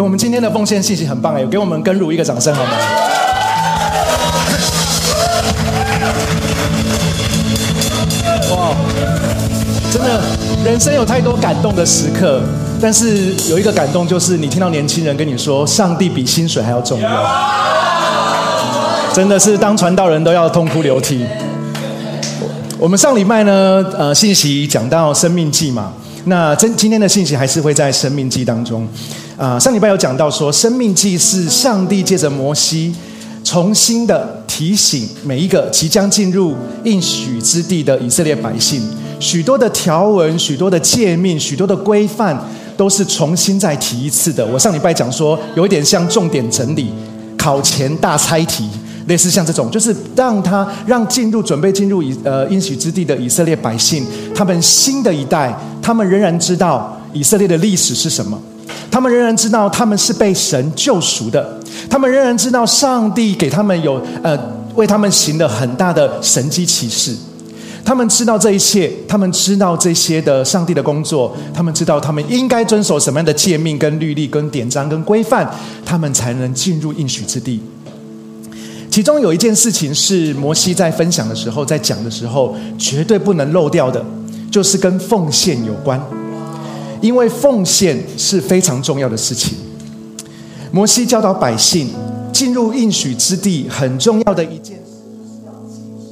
我们今天的奉献信息很棒哎，给我们跟如一个掌声好吗？哇，真的，人生有太多感动的时刻，但是有一个感动就是你听到年轻人跟你说，上帝比薪水还要重要，真的是当传道人都要痛哭流涕。我们上礼拜呢，呃，信息讲到生命记嘛，那今今天的信息还是会在生命记当中。啊，上礼拜有讲到说，生命记是上帝借着摩西，重新的提醒每一个即将进入应许之地的以色列百姓，许多的条文、许多的诫命、许多的规范，都是重新再提一次的。我上礼拜讲说，有一点像重点整理、考前大猜题，类似像这种，就是让他让进入准备进入以呃应许之地的以色列百姓，他们新的一代，他们仍然知道以色列的历史是什么。他们仍然知道他们是被神救赎的，他们仍然知道上帝给他们有呃为他们行了很大的神迹启示，他们知道这一切，他们知道这些的上帝的工作，他们知道他们应该遵守什么样的诫命、跟律例、跟典章、跟规范，他们才能进入应许之地。其中有一件事情是摩西在分享的时候，在讲的时候绝对不能漏掉的，就是跟奉献有关。因为奉献是非常重要的事情。摩西教导百姓进入应许之地，很重要的一件事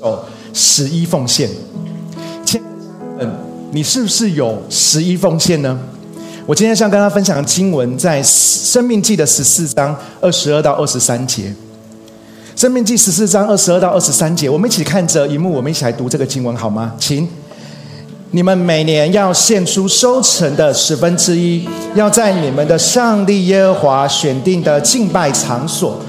哦，十一奉献。嗯，你是不是有十一奉献呢？我今天想跟大家分享的经文，在生命记的十四章二十二到二十三节。生命记十四章二十二到二十三节，我们一起看着一幕，我们一起来读这个经文好吗？请。你们每年要献出收成的十分之一，要在你们的上帝耶和华选定的敬拜场所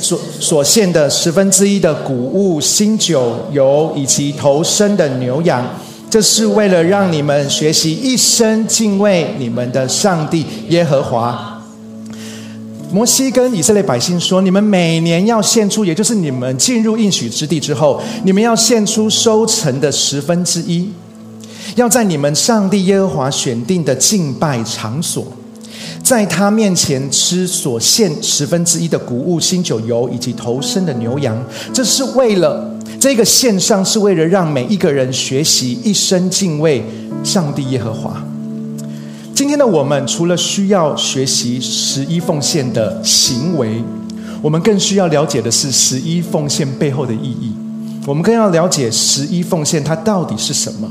所所献的十分之一的谷物、新酒、油以及头生的牛羊，这是为了让你们学习一生敬畏你们的上帝耶和华。摩西跟以色列百姓说：“你们每年要献出，也就是你们进入应许之地之后，你们要献出收成的十分之一，要在你们上帝耶和华选定的敬拜场所，在他面前吃所献十分之一的谷物、新酒、油以及头生的牛羊。这是为了这个献上，是为了让每一个人学习一生敬畏上帝耶和华。”今天的我们，除了需要学习十一奉献的行为，我们更需要了解的是十一奉献背后的意义。我们更要了解十一奉献它到底是什么，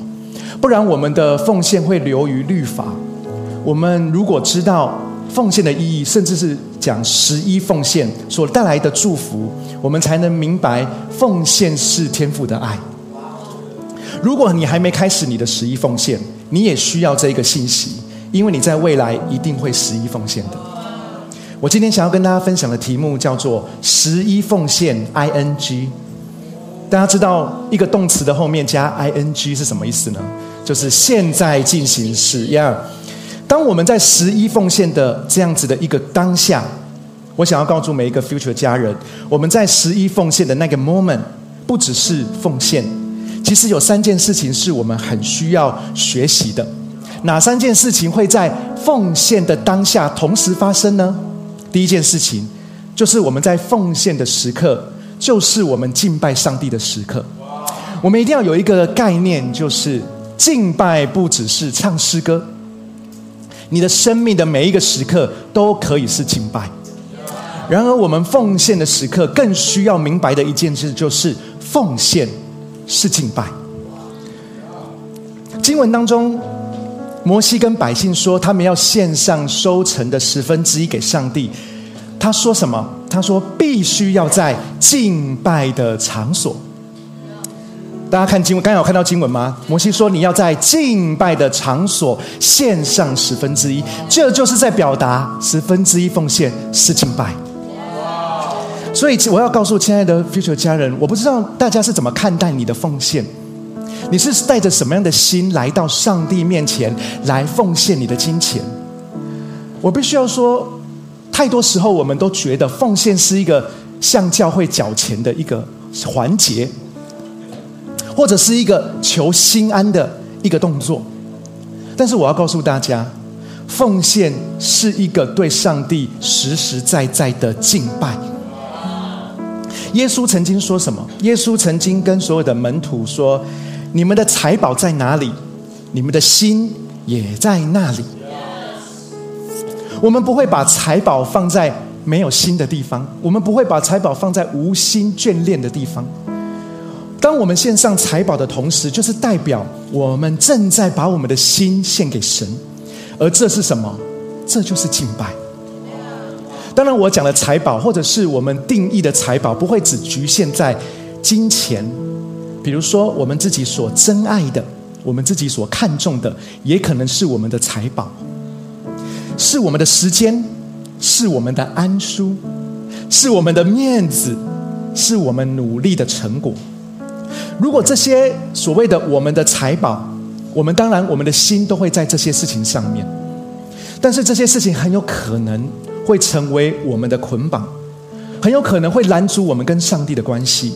不然我们的奉献会流于律法。我们如果知道奉献的意义，甚至是讲十一奉献所带来的祝福，我们才能明白奉献是天赋的爱。如果你还没开始你的十一奉献，你也需要这一个信息。因为你在未来一定会十一奉献的。我今天想要跟大家分享的题目叫做“十一奉献 ”（ing）。大家知道一个动词的后面加 ing 是什么意思呢？就是现在进行时样。当我们在十一奉献的这样子的一个当下，我想要告诉每一个 future 家人，我们在十一奉献的那个 moment，不只是奉献，其实有三件事情是我们很需要学习的。哪三件事情会在奉献的当下同时发生呢？第一件事情就是我们在奉献的时刻，就是我们敬拜上帝的时刻。我们一定要有一个概念，就是敬拜不只是唱诗歌，你的生命的每一个时刻都可以是敬拜。然而，我们奉献的时刻更需要明白的一件事，就是奉献是敬拜。经文当中。摩西跟百姓说，他们要献上收成的十分之一给上帝。他说什么？他说必须要在敬拜的场所。大家看经文，刚刚有看到经文吗？摩西说你要在敬拜的场所献上十分之一，这就是在表达十分之一奉献是敬拜。所以我要告诉亲爱的 future 家人，我不知道大家是怎么看待你的奉献。你是带着什么样的心来到上帝面前来奉献你的金钱？我必须要说，太多时候我们都觉得奉献是一个向教会缴钱的一个环节，或者是一个求心安的一个动作。但是我要告诉大家，奉献是一个对上帝实实在在的敬拜。耶稣曾经说什么？耶稣曾经跟所有的门徒说：“你们的财宝在哪里，你们的心也在那里。”我们不会把财宝放在没有心的地方，我们不会把财宝放在无心眷恋的地方。当我们献上财宝的同时，就是代表我们正在把我们的心献给神，而这是什么？这就是敬拜。当然，我讲的财宝，或者是我们定义的财宝，不会只局限在金钱。比如说，我们自己所珍爱的，我们自己所看重的，也可能是我们的财宝，是我们的时间，是我们的安舒，是我们的面子，是我们努力的成果。如果这些所谓的我们的财宝，我们当然我们的心都会在这些事情上面，但是这些事情很有可能。会成为我们的捆绑，很有可能会拦阻我们跟上帝的关系。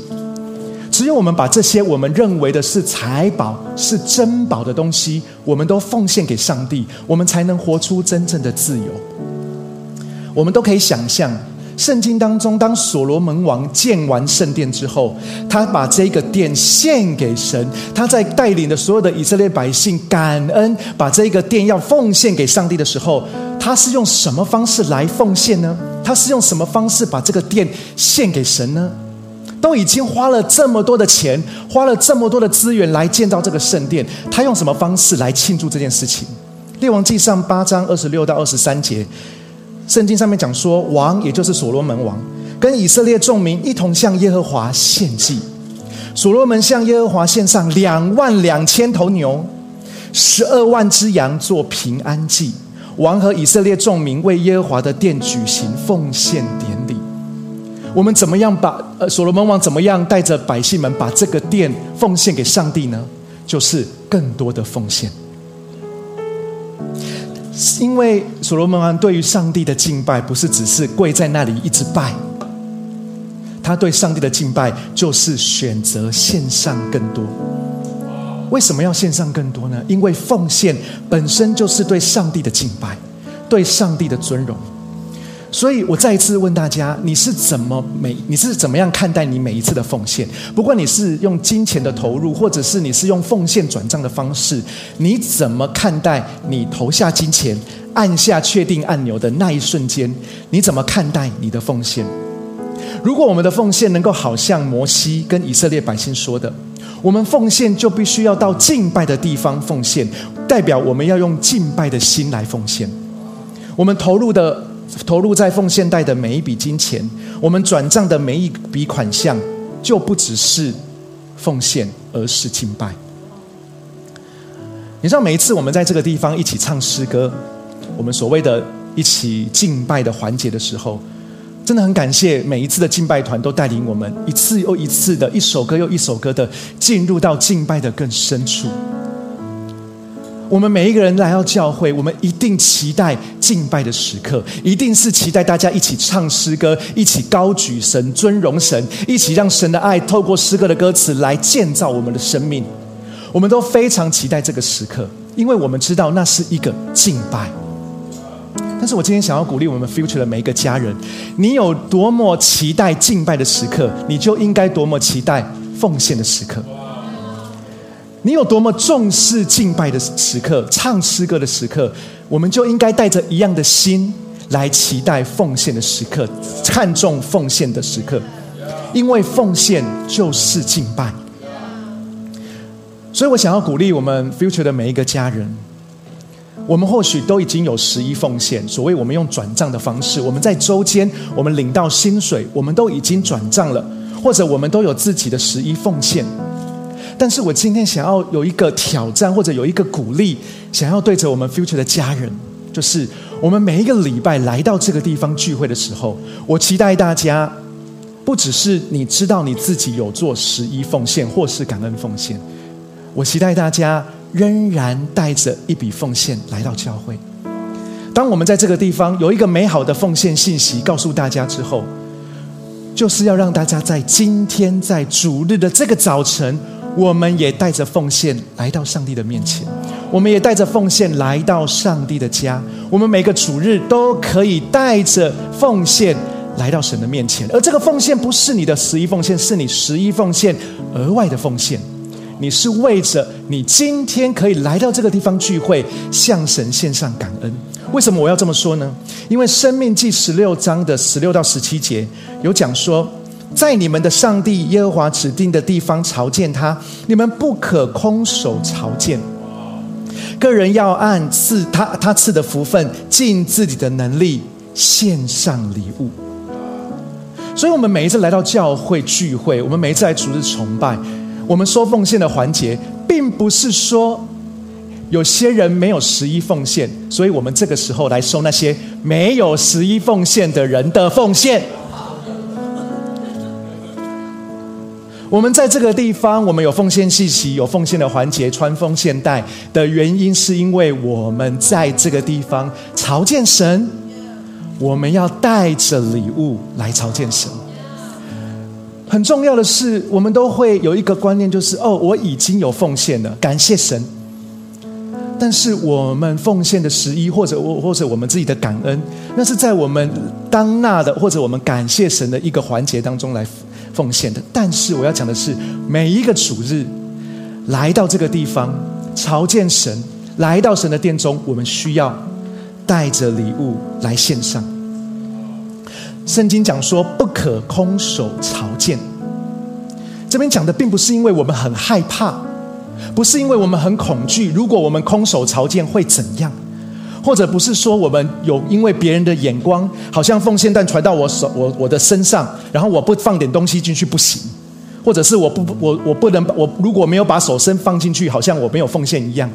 只有我们把这些我们认为的是财宝、是珍宝的东西，我们都奉献给上帝，我们才能活出真正的自由。我们都可以想象，圣经当中，当所罗门王建完圣殿之后，他把这个殿献给神，他在带领的所有的以色列百姓感恩，把这个殿要奉献给上帝的时候。他是用什么方式来奉献呢？他是用什么方式把这个殿献给神呢？都已经花了这么多的钱，花了这么多的资源来建造这个圣殿，他用什么方式来庆祝这件事情？列王记上八章二十六到二十三节，圣经上面讲说，王也就是所罗门王，跟以色列众民一同向耶和华献祭。所罗门向耶和华献上两万两千头牛，十二万只羊做平安祭。王和以色列众民为耶和华的殿举行奉献典。我们怎么样把呃所罗门王怎么样带着百姓们把这个殿奉献给上帝呢？就是更多的奉献。因为所罗门王对于上帝的敬拜不是只是跪在那里一直拜，他对上帝的敬拜就是选择献上更多。为什么要献上更多呢？因为奉献本身就是对上帝的敬拜，对上帝的尊荣。所以我再一次问大家：你是怎么每你是怎么样看待你每一次的奉献？不管你是用金钱的投入，或者是你是用奉献转账的方式，你怎么看待你投下金钱、按下确定按钮的那一瞬间？你怎么看待你的奉献？如果我们的奉献能够好像摩西跟以色列百姓说的。我们奉献就必须要到敬拜的地方奉献，代表我们要用敬拜的心来奉献。我们投入的投入在奉献袋的每一笔金钱，我们转账的每一笔款项，就不只是奉献，而是敬拜。你知道，每一次我们在这个地方一起唱诗歌，我们所谓的一起敬拜的环节的时候。真的很感谢每一次的敬拜团都带领我们一次又一次的一首歌又一首歌的进入到敬拜的更深处。我们每一个人来到教会，我们一定期待敬拜的时刻，一定是期待大家一起唱诗歌，一起高举神、尊荣神，一起让神的爱透过诗歌的歌词来建造我们的生命。我们都非常期待这个时刻，因为我们知道那是一个敬拜。但是我今天想要鼓励我们 future 的每一个家人，你有多么期待敬拜的时刻，你就应该多么期待奉献的时刻。你有多么重视敬拜的时刻、唱诗歌的时刻，我们就应该带着一样的心来期待奉献的时刻，看重奉献的时刻，因为奉献就是敬拜。所以我想要鼓励我们 future 的每一个家人。我们或许都已经有十一奉献，所谓我们用转账的方式，我们在周间我们领到薪水，我们都已经转账了，或者我们都有自己的十一奉献。但是我今天想要有一个挑战，或者有一个鼓励，想要对着我们 future 的家人，就是我们每一个礼拜来到这个地方聚会的时候，我期待大家不只是你知道你自己有做十一奉献或是感恩奉献，我期待大家。仍然带着一笔奉献来到教会。当我们在这个地方有一个美好的奉献信息告诉大家之后，就是要让大家在今天在主日的这个早晨我们也带着奉献来到上帝的面前，我们也带着奉献来到上帝的家。我们每个主日都可以带着奉献来到神的面前，而这个奉献不是你的十一奉献，是你十一奉献额外的奉献。你是为着你今天可以来到这个地方聚会，向神献上感恩。为什么我要这么说呢？因为《生命记》十六章的十六到十七节有讲说。在你们的上帝耶和华指定的地方朝见他，你们不可空手朝见。个人要按赐他他赐的福分，尽自己的能力献上礼物。所以，我们每一次来到教会聚会，我们每一次来主日崇拜，我们收奉献的环节，并不是说有些人没有十一奉献，所以我们这个时候来收那些没有十一奉献的人的奉献。我们在这个地方，我们有奉献信息，有奉献的环节，穿奉献带的原因，是因为我们在这个地方朝见神，我们要带着礼物来朝见神。很重要的是，我们都会有一个观念，就是哦，我已经有奉献了，感谢神。但是我们奉献的十一，或者我或者我们自己的感恩，那是在我们当纳的，或者我们感谢神的一个环节当中来。奉献的，但是我要讲的是，每一个主日来到这个地方朝见神，来到神的殿中，我们需要带着礼物来献上。圣经讲说，不可空手朝见。这边讲的并不是因为我们很害怕，不是因为我们很恐惧，如果我们空手朝见会怎样？或者不是说我们有因为别人的眼光，好像奉献但传到我手我我的身上，然后我不放点东西进去不行，或者是我不我我不能我如果没有把手伸放进去，好像我没有奉献一样。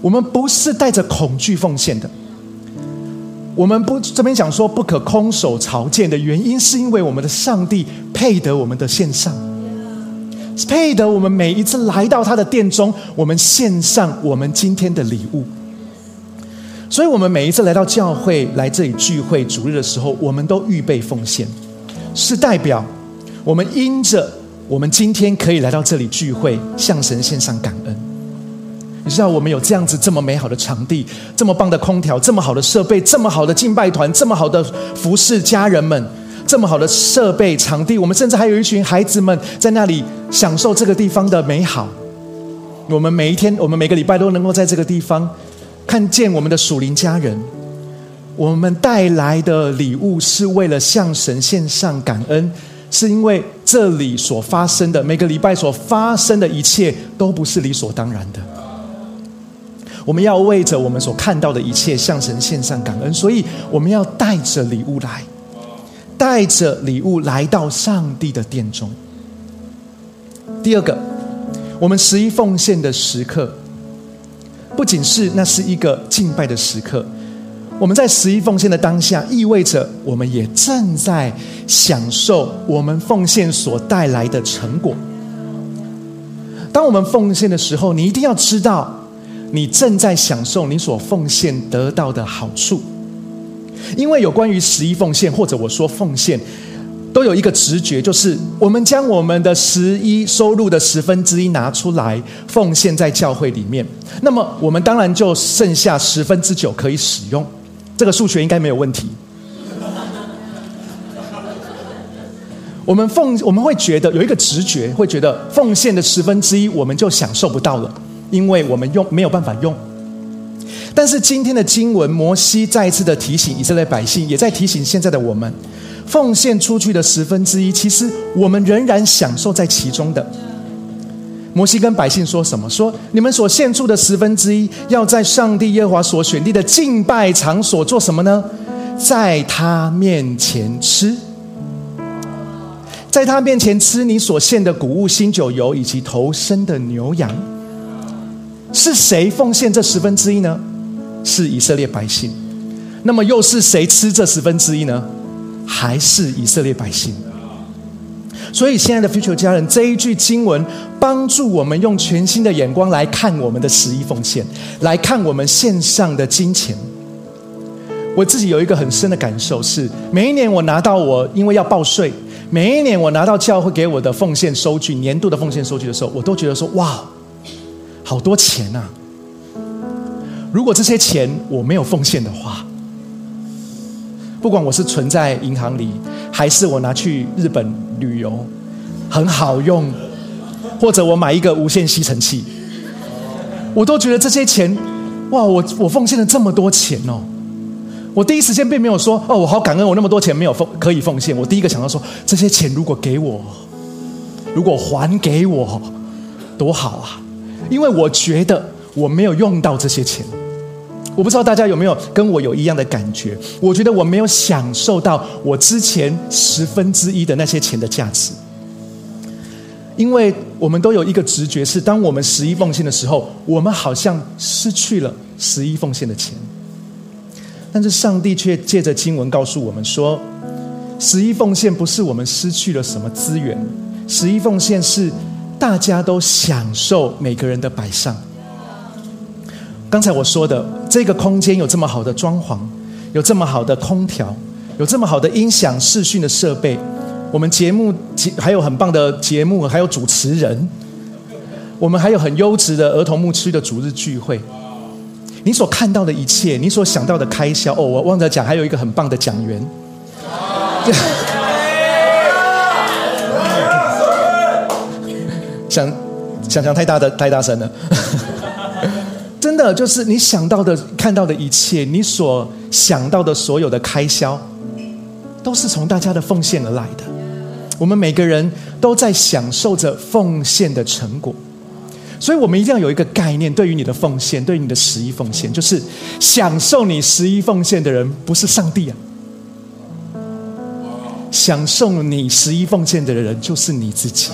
我们不是带着恐惧奉献的。我们不这边讲说不可空手朝见的原因，是因为我们的上帝配得我们的献上，配得我们每一次来到他的殿中，我们献上我们今天的礼物。所以，我们每一次来到教会来这里聚会主日的时候，我们都预备奉献，是代表我们因着我们今天可以来到这里聚会，向神献上感恩。你知道，我们有这样子这么美好的场地，这么棒的空调，这么好的设备，这么好的敬拜团，这么好的服侍家人们，这么好的设备场地，我们甚至还有一群孩子们在那里享受这个地方的美好。我们每一天，我们每个礼拜都能够在这个地方。看见我们的属灵家人，我们带来的礼物是为了向神献上感恩，是因为这里所发生的每个礼拜所发生的一切都不是理所当然的。我们要为着我们所看到的一切向神献上感恩，所以我们要带着礼物来，带着礼物来到上帝的殿中。第二个，我们十一奉献的时刻。不仅是那是一个敬拜的时刻，我们在十一奉献的当下，意味着我们也正在享受我们奉献所带来的成果。当我们奉献的时候，你一定要知道，你正在享受你所奉献得到的好处，因为有关于十一奉献，或者我说奉献。都有一个直觉，就是我们将我们的十一收入的十分之一拿出来奉献在教会里面，那么我们当然就剩下十分之九可以使用。这个数学应该没有问题。我们奉我们会觉得有一个直觉，会觉得奉献的十分之一我们就享受不到了，因为我们用没有办法用。但是今天的经文，摩西再一次的提醒以色列百姓，也在提醒现在的我们。奉献出去的十分之一，其实我们仍然享受在其中的。摩西跟百姓说什么？说你们所献出的十分之一，要在上帝耶和华所选定的敬拜场所做什么呢？在他面前吃，在他面前吃你所献的谷物、新酒油以及头生的牛羊。是谁奉献这十分之一呢？是以色列百姓。那么又是谁吃这十分之一呢？还是以色列百姓，所以，亲爱的 future 家人，这一句经文帮助我们用全新的眼光来看我们的十一奉献，来看我们线上的金钱。我自己有一个很深的感受是，每一年我拿到我因为要报税，每一年我拿到教会给我的奉献收据，年度的奉献收据的时候，我都觉得说：哇，好多钱呐！如果这些钱我没有奉献的话，不管我是存在银行里，还是我拿去日本旅游，很好用，或者我买一个无线吸尘器，我都觉得这些钱，哇，我我奉献了这么多钱哦。我第一时间并没有说哦，我好感恩，我那么多钱没有奉可以奉献。我第一个想到说，这些钱如果给我，如果还给我，多好啊！因为我觉得我没有用到这些钱。我不知道大家有没有跟我有一样的感觉？我觉得我没有享受到我之前十分之一的那些钱的价值。因为我们都有一个直觉，是当我们十一奉献的时候，我们好像失去了十一奉献的钱。但是上帝却借着经文告诉我们说，十一奉献不是我们失去了什么资源，十一奉献是大家都享受每个人的摆上。刚才我说的这个空间有这么好的装潢，有这么好的空调，有这么好的音响视讯的设备，我们节目还有很棒的节目，还有主持人，我们还有很优质的儿童牧区的主日聚会。你所看到的一切，你所想到的开销，哦，我忘了讲，还有一个很棒的讲员。想想想太大的太大声了，就是你想到的、看到的一切，你所想到的所有的开销，都是从大家的奉献而来的。我们每个人都在享受着奉献的成果。所以我们一定要有一个概念，对于你的奉献，对于你的十一奉献，就是享受你十一奉献的人不是上帝啊，享受你十一奉献的人就是你自己。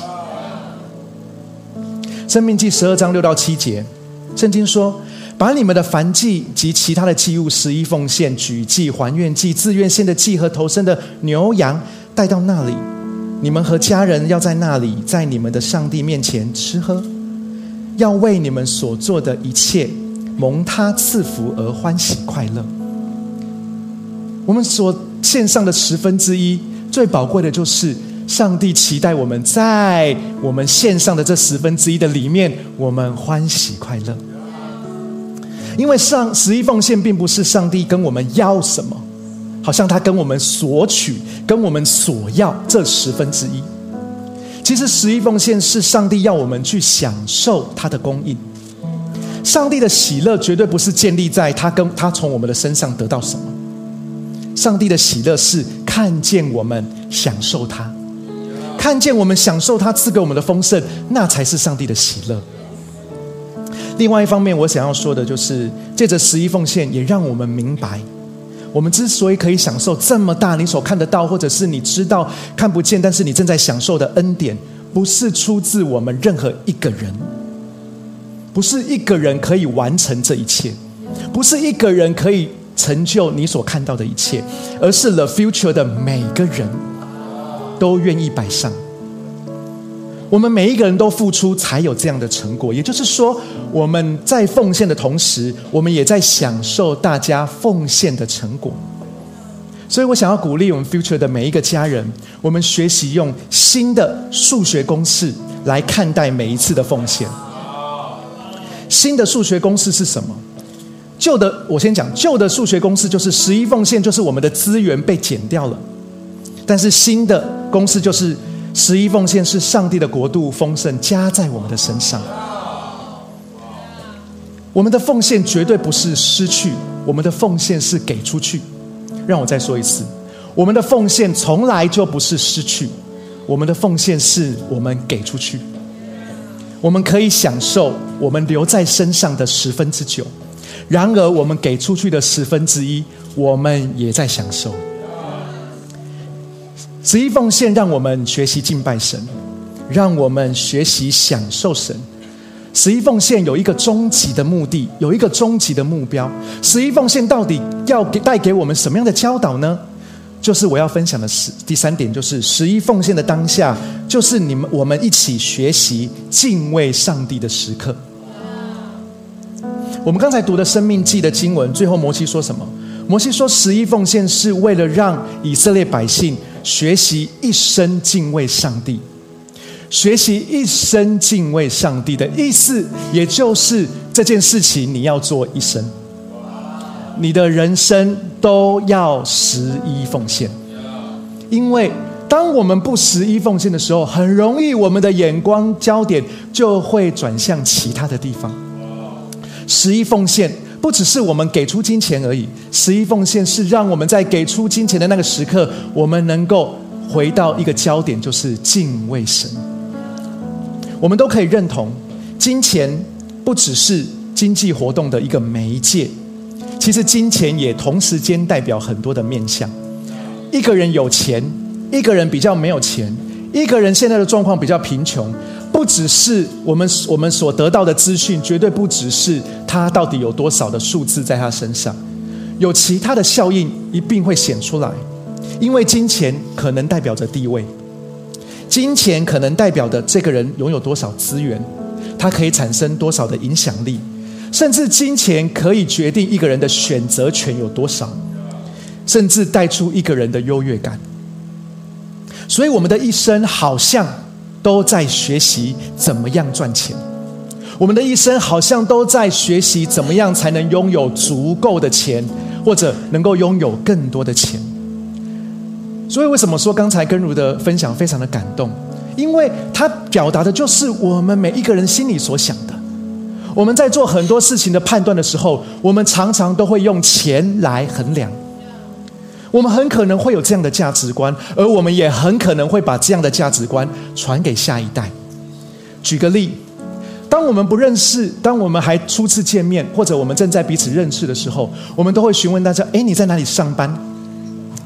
生命记十二章六到七节，圣经说：“把你们的燔祭及其他的祭物，十一奉献、举祭、还愿祭、自愿献的祭和投生的牛羊带到那里，你们和家人要在那里，在你们的上帝面前吃喝。”要为你们所做的一切蒙他赐福而欢喜快乐。我们所献上的十分之一，最宝贵的就是上帝期待我们在我们献上的这十分之一的里面，我们欢喜快乐。因为上十一奉献并不是上帝跟我们要什么，好像他跟我们索取，跟我们索要这十分之一。其实十一奉献是上帝要我们去享受他的供应。上帝的喜乐绝对不是建立在他跟他从我们的身上得到什么。上帝的喜乐是看见我们享受他，看见我们享受他赐给我们的丰盛，那才是上帝的喜乐。另外一方面，我想要说的就是，借着十一奉献，也让我们明白。我们之所以可以享受这么大，你所看得到，或者是你知道看不见，但是你正在享受的恩典，不是出自我们任何一个人，不是一个人可以完成这一切，不是一个人可以成就你所看到的一切，而是 The Future 的每个人都愿意摆上。我们每一个人都付出，才有这样的成果。也就是说，我们在奉献的同时，我们也在享受大家奉献的成果。所以我想要鼓励我们 Future 的每一个家人，我们学习用新的数学公式来看待每一次的奉献。新的数学公式是什么？旧的我先讲，旧的数学公式就是十一奉献，就是我们的资源被减掉了。但是新的公式就是。十一奉献是上帝的国度丰盛加在我们的身上。我们的奉献绝对不是失去，我们的奉献是给出去。让我再说一次，我们的奉献从来就不是失去，我们的奉献是我们给出去。我们可以享受我们留在身上的十分之九，然而我们给出去的十分之一，我们也在享受。十一奉献让我们学习敬拜神，让我们学习享受神。十一奉献有一个终极的目的，有一个终极的目标。十一奉献到底要给带给我们什么样的教导呢？就是我要分享的是第三点，就是十一奉献的当下，就是你们我们一起学习敬畏上帝的时刻。我们刚才读的生命记的经文，最后摩西说什么？摩西说，十一奉献是为了让以色列百姓学习一生敬畏上帝。学习一生敬畏上帝的意思，也就是这件事情你要做一生，你的人生都要十一奉献。因为当我们不十一奉献的时候，很容易我们的眼光焦点就会转向其他的地方。十一奉献不只是我们给出金钱而已，十一奉献是让我们在给出金钱的那个时刻，我们能够回到一个焦点，就是敬畏神。我们都可以认同，金钱不只是经济活动的一个媒介，其实金钱也同时间代表很多的面相。一个人有钱，一个人比较没有钱，一个人现在的状况比较贫穷，不只是我们我们所得到的资讯，绝对不只是他到底有多少的数字在他身上，有其他的效应一定会显出来，因为金钱可能代表着地位。金钱可能代表的这个人拥有多少资源，他可以产生多少的影响力，甚至金钱可以决定一个人的选择权有多少，甚至带出一个人的优越感。所以，我们的一生好像都在学习怎么样赚钱，我们的一生好像都在学习怎么样才能拥有足够的钱，或者能够拥有更多的钱。所以，为什么说刚才根如的分享非常的感动？因为他表达的就是我们每一个人心里所想的。我们在做很多事情的判断的时候，我们常常都会用钱来衡量。我们很可能会有这样的价值观，而我们也很可能会把这样的价值观传给下一代。举个例，当我们不认识，当我们还初次见面，或者我们正在彼此认识的时候，我们都会询问大家：“哎，你在哪里上班？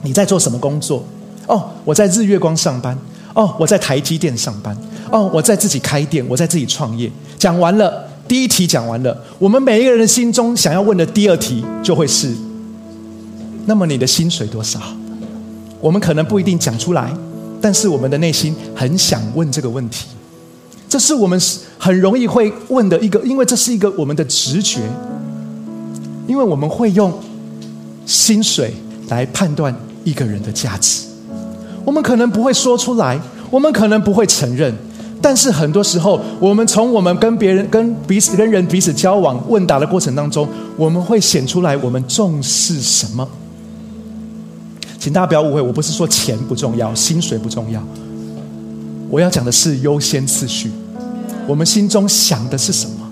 你在做什么工作？”哦，我在日月光上班。哦，我在台积电上班。哦，我在自己开店，我在自己创业。讲完了，第一题讲完了。我们每一个人的心中想要问的第二题就会是：那么你的薪水多少？我们可能不一定讲出来，但是我们的内心很想问这个问题。这是我们很容易会问的一个，因为这是一个我们的直觉，因为我们会用薪水来判断一个人的价值。我们可能不会说出来，我们可能不会承认，但是很多时候，我们从我们跟别人、跟彼此、跟人彼此交往、问答的过程当中，我们会显出来我们重视什么。请大家不要误会，我不是说钱不重要，薪水不重要，我要讲的是优先次序。我们心中想的是什么？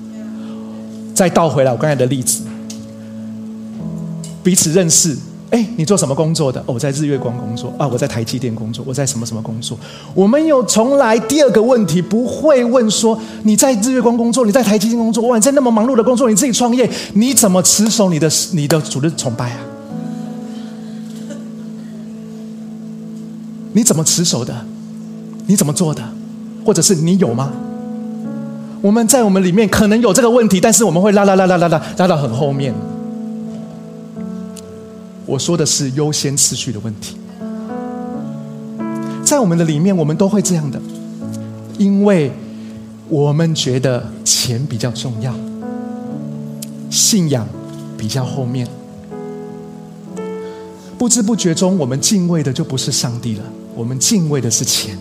再倒回来，我刚才的例子，彼此认识。哎，你做什么工作的？哦，我在日月光工作啊，我在台积电工作，我在什么什么工作？我们有从来第二个问题不会问说你在日月光工作，你在台积电工作，哇，你在那么忙碌的工作，你自己创业，你怎么持守你的你的主日崇拜啊？你怎么持守的？你怎么做的？或者是你有吗？我们在我们里面可能有这个问题，但是我们会拉拉拉拉拉拉拉到很后面。我说的是优先次序的问题，在我们的里面，我们都会这样的，因为我们觉得钱比较重要，信仰比较后面，不知不觉中，我们敬畏的就不是上帝了，我们敬畏的是钱，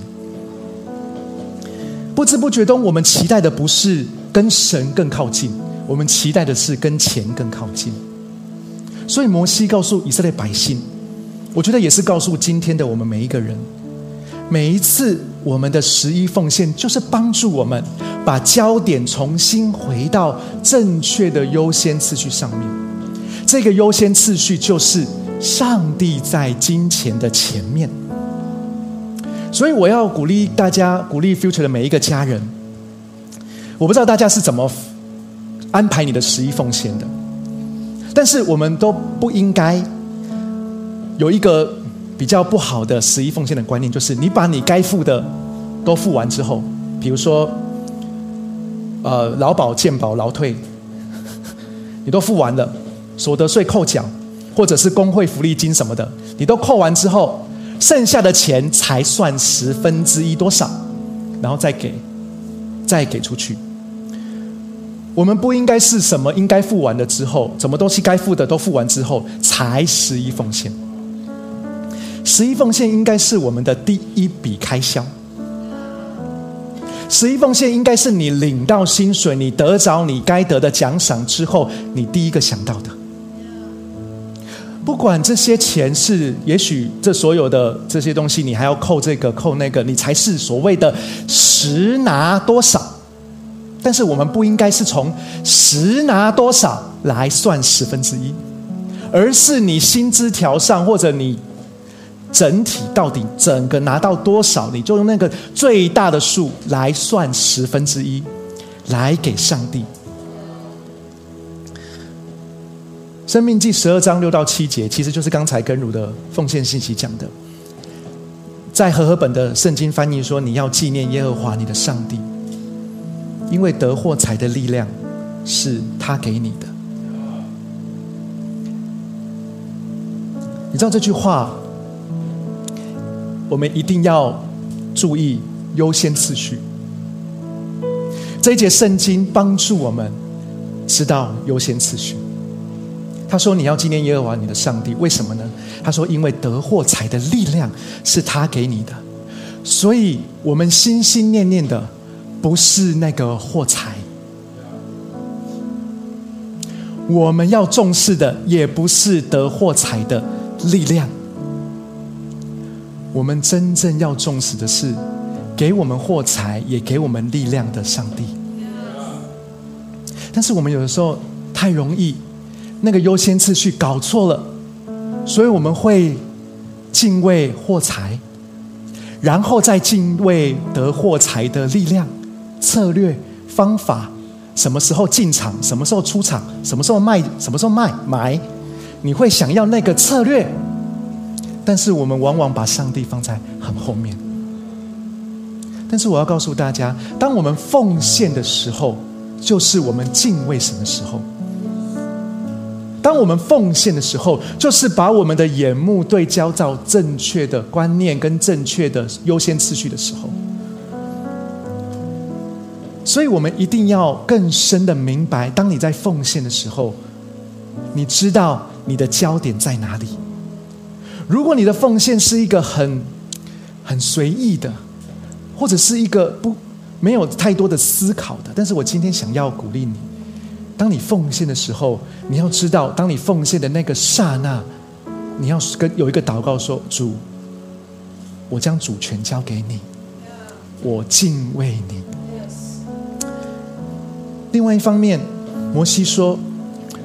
不知不觉中，我们期待的不是跟神更靠近，我们期待的是跟钱更靠近。所以摩西告诉以色列百姓，我觉得也是告诉今天的我们每一个人，每一次我们的十一奉献，就是帮助我们把焦点重新回到正确的优先次序上面。这个优先次序就是上帝在金钱的前面。所以我要鼓励大家，鼓励 Future 的每一个家人。我不知道大家是怎么安排你的十一奉献的。但是我们都不应该有一个比较不好的十一奉献的观念，就是你把你该付的都付完之后，比如说，呃，劳保、健保、劳退，你都付完了，所得税扣缴，或者是工会福利金什么的，你都扣完之后，剩下的钱才算十分之一多少，然后再给，再给出去。我们不应该是什么应该付完了之后，什么东西该付的都付完之后才十一奉献。十一奉献应该是我们的第一笔开销。十一奉献应该是你领到薪水，你得着你该得的奖赏之后，你第一个想到的。不管这些钱是，也许这所有的这些东西，你还要扣这个扣那个，你才是所谓的实拿多少。但是我们不应该是从实拿多少来算十分之一，而是你薪资条上或者你。整体到底整个拿到多少，你就用那个最大的数来算十分之一，来给上帝。生命记十二章六到七节，其实就是刚才跟儒的奉献信息讲的。在和合本的圣经翻译说：“你要纪念耶和华你的上帝，因为得获财的力量是他给你的。”你知道这句话？我们一定要注意优先次序。这一节圣经帮助我们知道优先次序。他说：“你要纪念耶和华你的上帝，为什么呢？”他说：“因为得货财的力量是他给你的，所以我们心心念念的不是那个货财，我们要重视的也不是得货财的力量。”我们真正要重视的是，给我们货财也给我们力量的上帝。但是我们有的时候太容易，那个优先次序搞错了，所以我们会敬畏货财，然后再敬畏得货财的力量、策略、方法。什么时候进场？什么时候出场？什么时候卖？什么时候卖买？你会想要那个策略。但是我们往往把上帝放在很后面。但是我要告诉大家，当我们奉献的时候，就是我们敬畏神的时候；当我们奉献的时候，就是把我们的眼目对焦到正确的观念跟正确的优先次序的时候。所以我们一定要更深的明白，当你在奉献的时候，你知道你的焦点在哪里。如果你的奉献是一个很很随意的，或者是一个不没有太多的思考的，但是我今天想要鼓励你，当你奉献的时候，你要知道，当你奉献的那个刹那，你要跟有一个祷告说：“主，我将主权交给你，我敬畏你。”另外一方面，摩西说。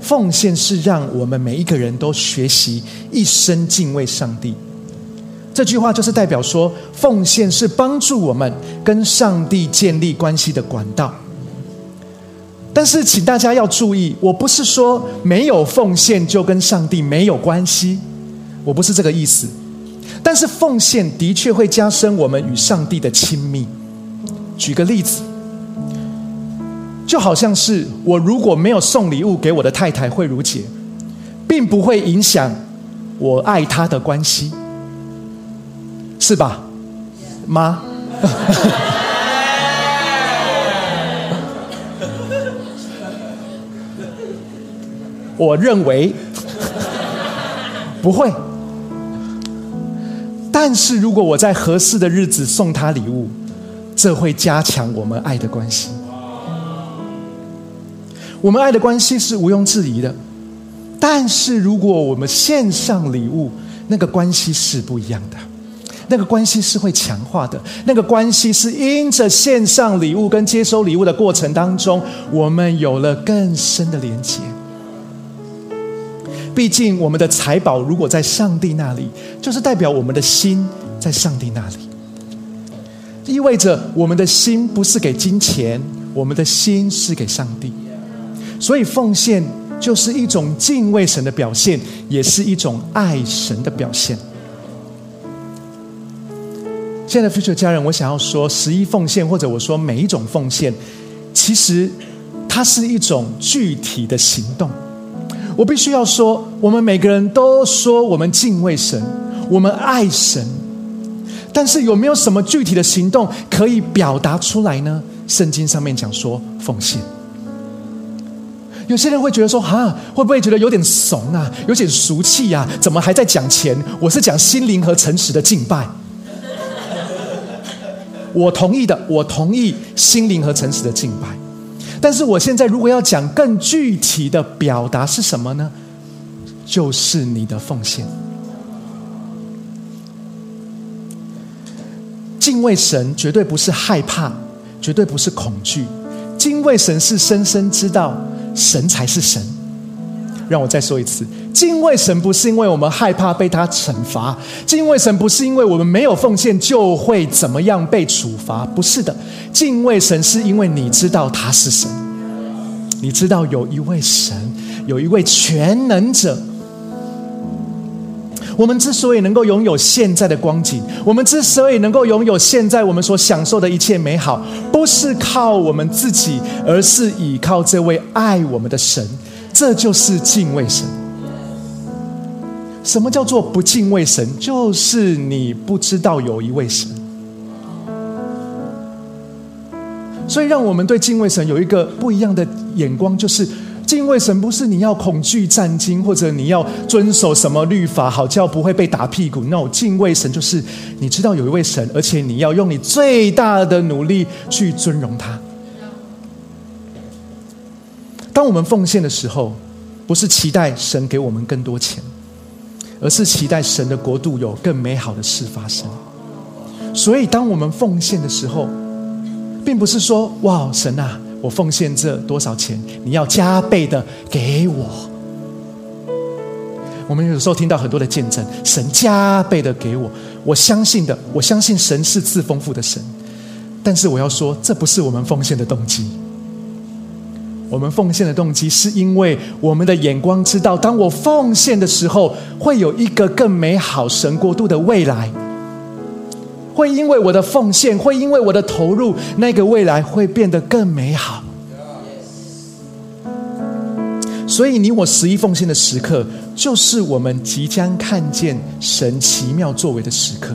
奉献是让我们每一个人都学习一生敬畏上帝。这句话就是代表说，奉献是帮助我们跟上帝建立关系的管道。但是，请大家要注意，我不是说没有奉献就跟上帝没有关系，我不是这个意思。但是，奉献的确会加深我们与上帝的亲密。举个例子。就好像是我如果没有送礼物给我的太太慧茹姐，并不会影响我爱她的关系，是吧，妈？我认为不会，但是如果我在合适的日子送他礼物，这会加强我们爱的关系。我们爱的关系是毋庸置疑的，但是如果我们献上礼物，那个关系是不一样的，那个关系是会强化的，那个关系是因着献上礼物跟接收礼物的过程当中，我们有了更深的连接。毕竟我们的财宝如果在上帝那里，就是代表我们的心在上帝那里，意味着我们的心不是给金钱，我们的心是给上帝。所以奉献就是一种敬畏神的表现，也是一种爱神的表现。亲爱的 future 家人，我想要说，十一奉献，或者我说每一种奉献，其实它是一种具体的行动。我必须要说，我们每个人都说我们敬畏神，我们爱神，但是有没有什么具体的行动可以表达出来呢？圣经上面讲说奉献。有些人会觉得说：“哈，会不会觉得有点怂啊，有点俗气呀？怎么还在讲钱？我是讲心灵和诚实的敬拜。”我同意的，我同意心灵和诚实的敬拜。但是我现在如果要讲更具体的表达是什么呢？就是你的奉献。敬畏神绝对不是害怕，绝对不是恐惧。敬畏神是深深知道神才是神。让我再说一次，敬畏神不是因为我们害怕被他惩罚，敬畏神不是因为我们没有奉献就会怎么样被处罚，不是的。敬畏神是因为你知道他是神，你知道有一位神，有一位全能者。我们之所以能够拥有现在的光景，我们之所以能够拥有现在我们所享受的一切美好，不是靠我们自己，而是倚靠这位爱我们的神。这就是敬畏神。什么叫做不敬畏神？就是你不知道有一位神。所以，让我们对敬畏神有一个不一样的眼光，就是。敬畏神不是你要恐惧战惊，或者你要遵守什么律法，好叫不会被打屁股。No，敬畏神就是你知道有一位神，而且你要用你最大的努力去尊荣他。当我们奉献的时候，不是期待神给我们更多钱，而是期待神的国度有更美好的事发生。所以，当我们奉献的时候，并不是说“哇，神啊”。我奉献这多少钱？你要加倍的给我。我们有时候听到很多的见证，神加倍的给我，我相信的，我相信神是自丰富的神。但是我要说，这不是我们奉献的动机。我们奉献的动机，是因为我们的眼光知道，当我奉献的时候，会有一个更美好神国度的未来。会因为我的奉献，会因为我的投入，那个未来会变得更美好。所以，你我十一奉献的时刻，就是我们即将看见神奇妙作为的时刻。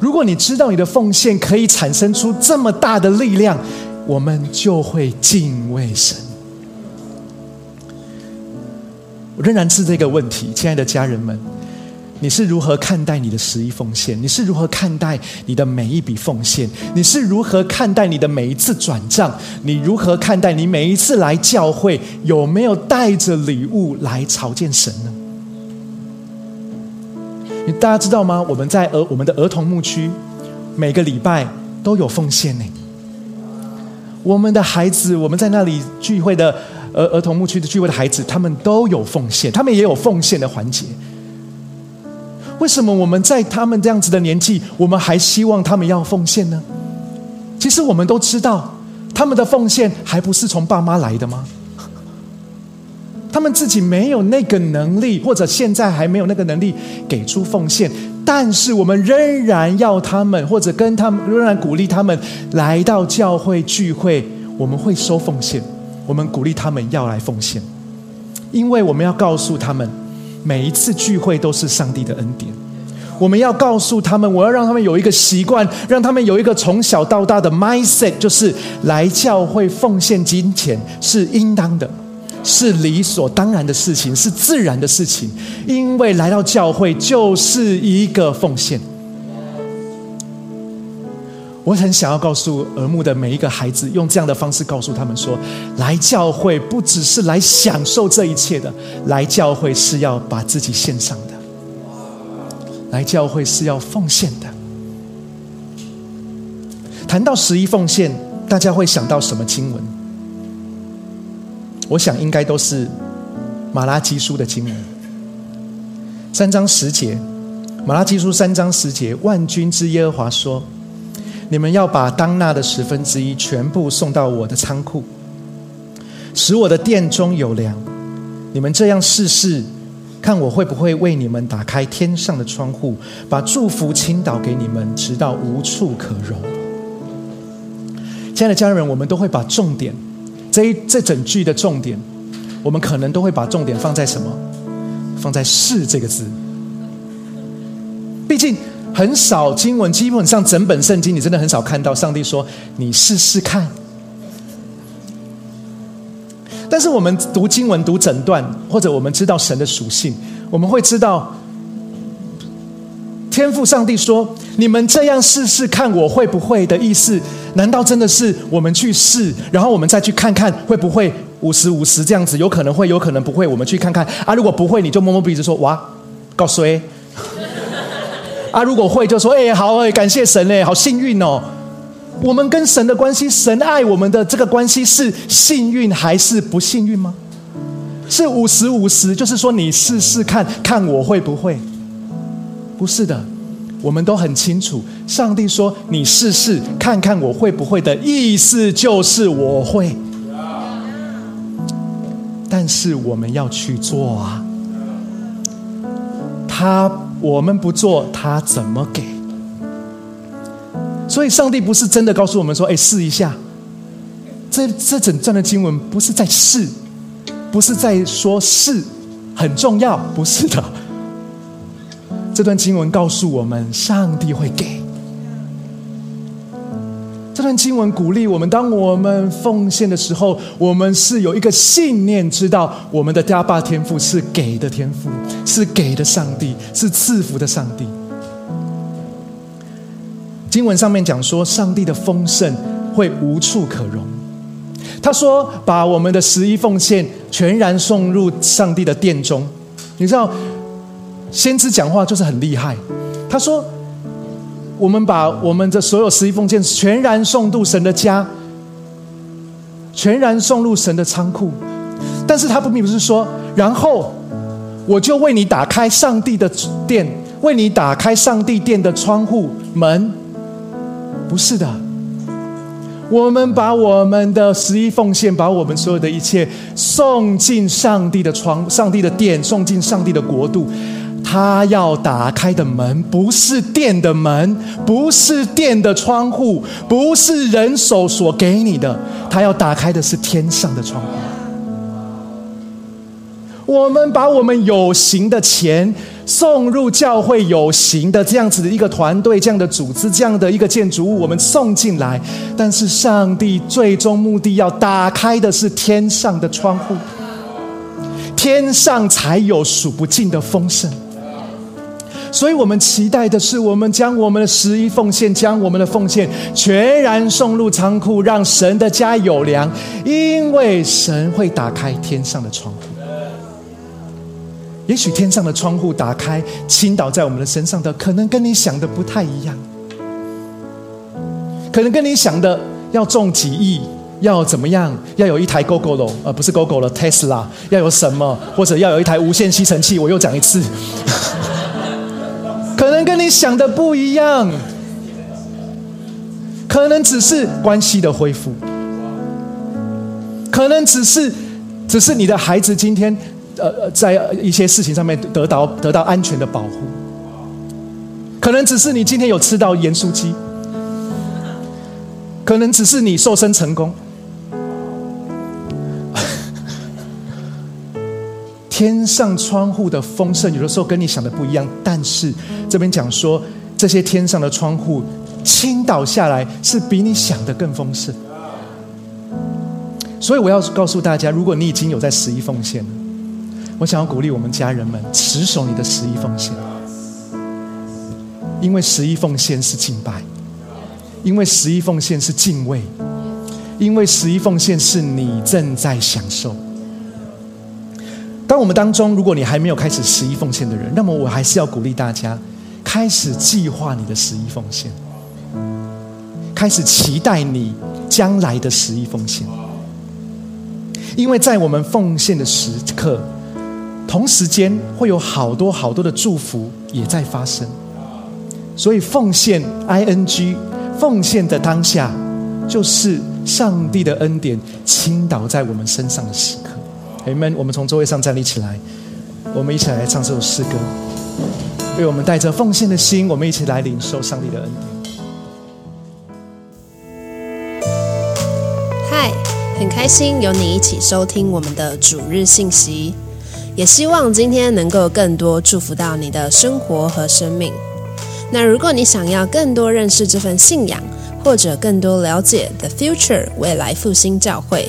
如果你知道你的奉献可以产生出这么大的力量，我们就会敬畏神。仍然是这个问题，亲爱的家人们。你是如何看待你的十一奉献？你是如何看待你的每一笔奉献？你是如何看待你的每一次转账？你如何看待你每一次来教会有没有带着礼物来朝见神呢？你大家知道吗？我们在儿我们的儿童牧区每个礼拜都有奉献呢。我们的孩子，我们在那里聚会的儿儿童牧区的聚会的孩子，他们都有奉献，他们也有奉献的环节。为什么我们在他们这样子的年纪，我们还希望他们要奉献呢？其实我们都知道，他们的奉献还不是从爸妈来的吗？他们自己没有那个能力，或者现在还没有那个能力给出奉献，但是我们仍然要他们，或者跟他们仍然鼓励他们来到教会聚会，我们会收奉献，我们鼓励他们要来奉献，因为我们要告诉他们。每一次聚会都是上帝的恩典，我们要告诉他们，我要让他们有一个习惯，让他们有一个从小到大的 mindset，就是来教会奉献金钱是应当的，是理所当然的事情，是自然的事情，因为来到教会就是一个奉献。我很想要告诉耳目的每一个孩子，用这样的方式告诉他们说：来教会不只是来享受这一切的，来教会是要把自己献上的，来教会是要奉献的。谈到十一奉献，大家会想到什么经文？我想应该都是马拉基书的经文，三章十节。马拉基书三章十节，万军之耶和华说。你们要把当纳的十分之一全部送到我的仓库，使我的殿中有粮。你们这样试试，看我会不会为你们打开天上的窗户，把祝福倾倒给你们，直到无处可容。亲爱的家人，我们都会把重点，这一这整句的重点，我们可能都会把重点放在什么？放在“是”这个字。毕竟。很少经文，基本上整本圣经，你真的很少看到上帝说：“你试试看。”但是我们读经文、读整段，或者我们知道神的属性，我们会知道，天父上帝说：“你们这样试试看，我会不会？”的意思，难道真的是我们去试，然后我们再去看看会不会五十五十这样子？有可能会，有可能不会。我们去看看啊，如果不会，你就摸摸鼻子说：“哇，告诉谁？”啊，如果会，就说：“哎，好哎，感谢神哎，好幸运哦。”我们跟神的关系，神爱我们的这个关系是幸运还是不幸运吗？是五十五十，就是说你试试看看我会不会？不是的，我们都很清楚，上帝说你试试看看我会不会的意思就是我会，但是我们要去做啊。他我们不做，他怎么给？所以，上帝不是真的告诉我们说：“哎，试一下。”这这整段的经文不是在试，不是在说试很重要，不是的。这段经文告诉我们，上帝会给。这段经文鼓励我们，当我们奉献的时候，我们是有一个信念，知道我们的家爸天赋是给的天赋，是给的上帝，是赐福的上帝。经文上面讲说，上帝的丰盛会无处可容。他说：“把我们的十一奉献全然送入上帝的殿中。”你知道，先知讲话就是很厉害。他说：“我们把我们的所有十一奉献全然送入神的家，全然送入神的仓库。”但是他不并不是说，然后我就为你打开上帝的殿，为你打开上帝殿的窗户门。不是的，我们把我们的十一奉献，把我们所有的一切送进上帝的床、上帝的殿，送进上帝的国度。他要打开的门，不是殿的门，不是殿的窗户，不是人手所给你的。他要打开的是天上的窗户。我们把我们有形的钱。送入教会有形的这样子的一个团队、这样的组织、这样的一个建筑物，我们送进来。但是上帝最终目的要打开的是天上的窗户，天上才有数不尽的丰盛。所以我们期待的是，我们将我们的十一奉献，将我们的奉献全然送入仓库，让神的家有粮，因为神会打开天上的窗户。也许天上的窗户打开，倾倒在我们的身上的，可能跟你想的不太一样，可能跟你想的要中几亿，要怎么样，要有一台 GoGo 了，而不是 GoGo 了，Tesla，要有什么，或者要有一台无线吸尘器。我又讲一次，可能跟你想的不一样，可能只是关系的恢复，可能只是，只是你的孩子今天。呃，在一些事情上面得到得到安全的保护，可能只是你今天有吃到盐酥鸡，可能只是你瘦身成功。天上窗户的丰盛，有的时候跟你想的不一样，但是这边讲说，这些天上的窗户倾倒下来，是比你想的更丰盛。所以我要告诉大家，如果你已经有在十一奉献。我想要鼓励我们家人们持守你的十一奉献，因为十一奉献是敬拜，因为十一奉献是敬畏，因为十一奉献是你正在享受。当我们当中，如果你还没有开始十一奉献的人，那么我还是要鼓励大家开始计划你的十一奉献，开始期待你将来的十一奉献，因为在我们奉献的时刻。同时间会有好多好多的祝福也在发生，所以奉献 I N G 奉献的当下，就是上帝的恩典倾倒在我们身上的时刻。朋友们，我们从座位上站立起来，我们一起来唱这首诗歌，为我们带着奉献的心，我们一起来领受上帝的恩典。嗨，很开心有你一起收听我们的主日信息。也希望今天能够更多祝福到你的生活和生命。那如果你想要更多认识这份信仰，或者更多了解 The Future 未来复兴教会，